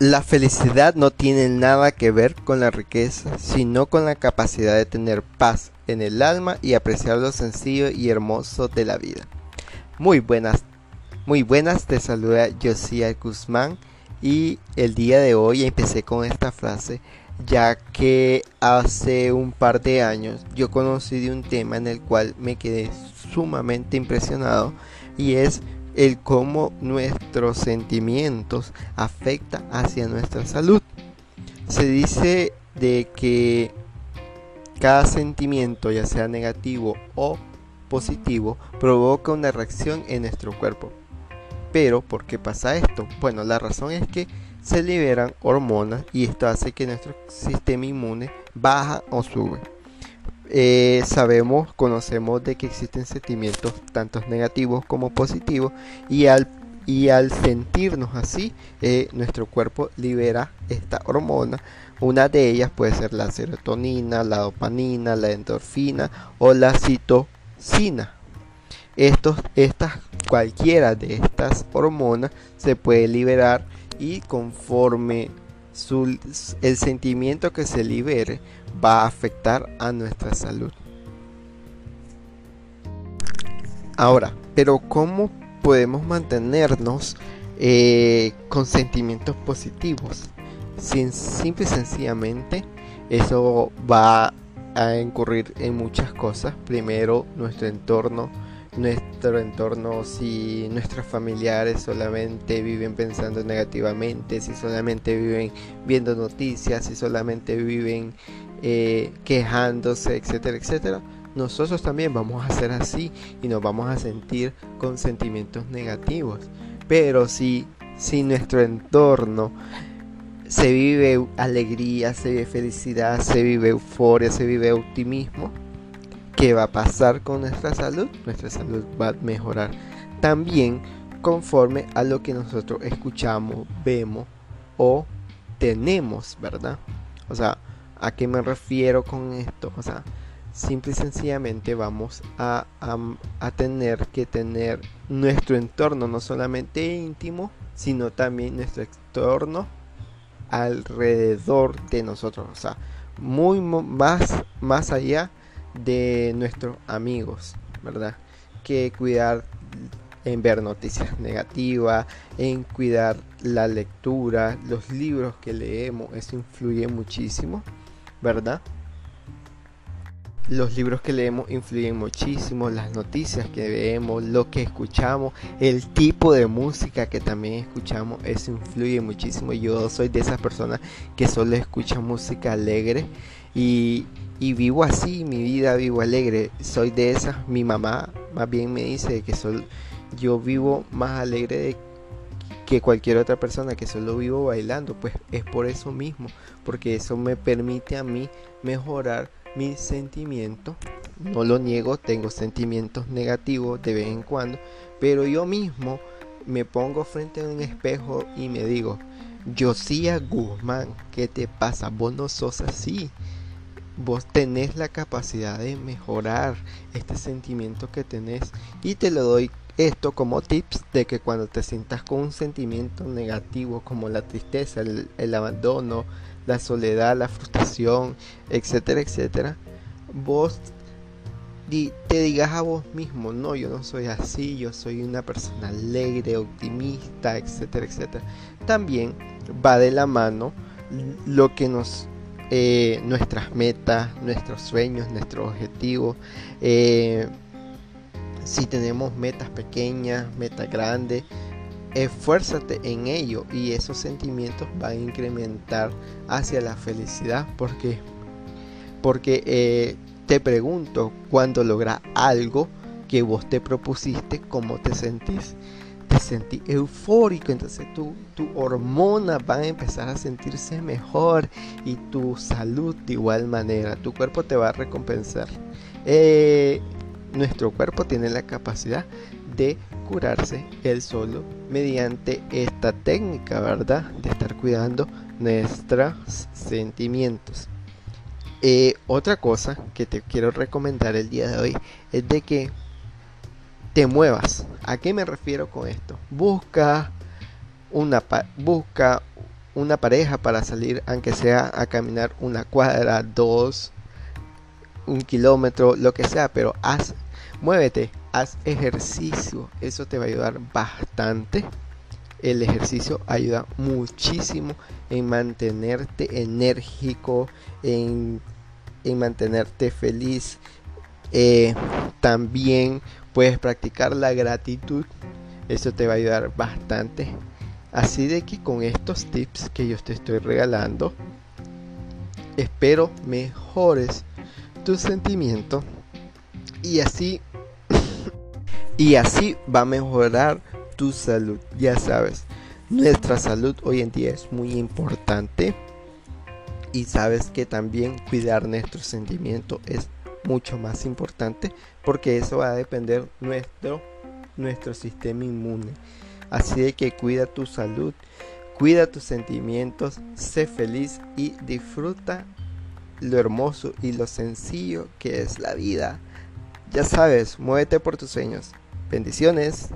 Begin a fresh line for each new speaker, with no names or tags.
La felicidad no tiene nada que ver con la riqueza, sino con la capacidad de tener paz en el alma y apreciar lo sencillo y hermoso de la vida. Muy buenas, muy buenas, te saluda Josiah Guzmán y el día de hoy empecé con esta frase ya que hace un par de años yo conocí de un tema en el cual me quedé sumamente impresionado y es el cómo nuestros sentimientos afectan hacia nuestra salud. Se dice de que cada sentimiento, ya sea negativo o positivo, provoca una reacción en nuestro cuerpo. Pero, ¿por qué pasa esto? Bueno, la razón es que se liberan hormonas y esto hace que nuestro sistema inmune baja o sube. Eh, sabemos, conocemos de que existen sentimientos tanto negativos como positivos y al, y al sentirnos así, eh, nuestro cuerpo libera esta hormona. Una de ellas puede ser la serotonina, la dopamina, la endorfina o la citocina. Estos, estas, cualquiera de estas hormonas se puede liberar y conforme el sentimiento que se libere va a afectar a nuestra salud. Ahora, pero ¿cómo podemos mantenernos eh, con sentimientos positivos? Sin, simple y sencillamente, eso va a incurrir en muchas cosas. Primero, nuestro entorno nuestro si nuestros familiares solamente viven pensando negativamente, si solamente viven viendo noticias, si solamente viven eh, quejándose, etcétera, etcétera, nosotros también vamos a ser así y nos vamos a sentir con sentimientos negativos. Pero si, si nuestro entorno se vive alegría, se vive felicidad, se vive euforia, se vive optimismo, ¿Qué va a pasar con nuestra salud? Nuestra salud va a mejorar también conforme a lo que nosotros escuchamos, vemos o tenemos, ¿verdad? O sea, ¿a qué me refiero con esto? O sea, simple y sencillamente vamos a, tener que tener nuestro entorno no solamente íntimo, sino también nuestro entorno alrededor de nosotros. O sea, muy más, más allá de nuestros amigos, ¿verdad? Que cuidar en ver noticias negativas, en cuidar la lectura, los libros que leemos, eso influye muchísimo, ¿verdad? Los libros que leemos influyen muchísimo, las noticias que vemos, lo que escuchamos, el tipo de música que también escuchamos, eso influye muchísimo. Yo soy de esas personas que solo escuchan música alegre y y vivo así, mi vida vivo alegre. Soy de esas, mi mamá más bien me dice que soy, yo vivo más alegre que cualquier otra persona, que solo vivo bailando. Pues es por eso mismo, porque eso me permite a mí mejorar mis sentimientos. No lo niego, tengo sentimientos negativos de vez en cuando, pero yo mismo me pongo frente a un espejo y me digo, Josía Guzmán, ¿qué te pasa? Vos no sos así vos tenés la capacidad de mejorar este sentimiento que tenés y te lo doy esto como tips de que cuando te sientas con un sentimiento negativo como la tristeza, el, abandono, la soledad, la frustración, etcétera, etcétera, vos te digas a vos mismo, no, yo no soy así, yo soy una persona alegre, optimista, etcétera, etcétera. También va de la mano lo que nos eh, nuestras metas, nuestros sueños, nuestros objetivos. Eh, si tenemos metas pequeñas, metas grandes, esfuérzate en ello y esos sentimientos van a incrementar hacia la felicidad. Porque porque eh, te pregunto cuando logras algo que vos te propusiste cómo te sentís sentir eufórico, entonces tu, tu hormonas van a empezar a sentirse mejor y tu salud de igual manera, tu cuerpo te va a recompensar. Eh, nuestro cuerpo tiene la capacidad de curarse él solo mediante esta técnica, ¿verdad? De estar cuidando nuestros sentimientos. Eh, otra cosa que te quiero recomendar el día de hoy es de que te muevas. ¿A qué me refiero con esto? Busca una busca una pareja para salir, aunque sea a caminar una cuadra, dos, un kilómetro, lo que sea, pero haz, muévete, haz ejercicio, eso te va a ayudar bastante. El ejercicio ayuda muchísimo en mantenerte enérgico, en, mantenerte feliz. Eh, también puedes practicar la gratitud, eso te va a ayudar bastante. Así de que con estos tips que yo te estoy regalando, espero mejores tus sentimientos y así y así va a mejorar tu salud. Ya sabes, nuestra salud hoy en día es muy importante y sabes que también cuidar nuestro sentimiento es mucho más importante porque eso va a depender nuestro nuestro sistema inmune. Así de que cuida tu salud, cuida tus sentimientos, sé feliz y disfruta lo hermoso y lo sencillo que es la vida. Ya sabes, muévete por tus sueños. Bendiciones.